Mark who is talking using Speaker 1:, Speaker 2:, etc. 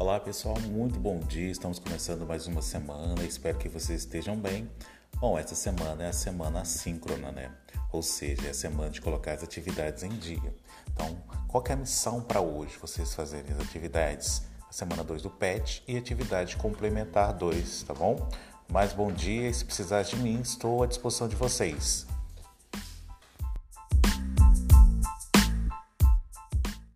Speaker 1: Olá pessoal, muito bom dia. Estamos começando mais uma semana. Espero que vocês estejam bem. Bom, essa semana é a semana assíncrona, né? Ou seja, é a semana de colocar as atividades em dia. Então, qual é a missão para hoje? Vocês fazerem as atividades a semana 2 do PET e atividade complementar 2, tá bom? Mais bom dia se precisar de mim, estou à disposição de vocês.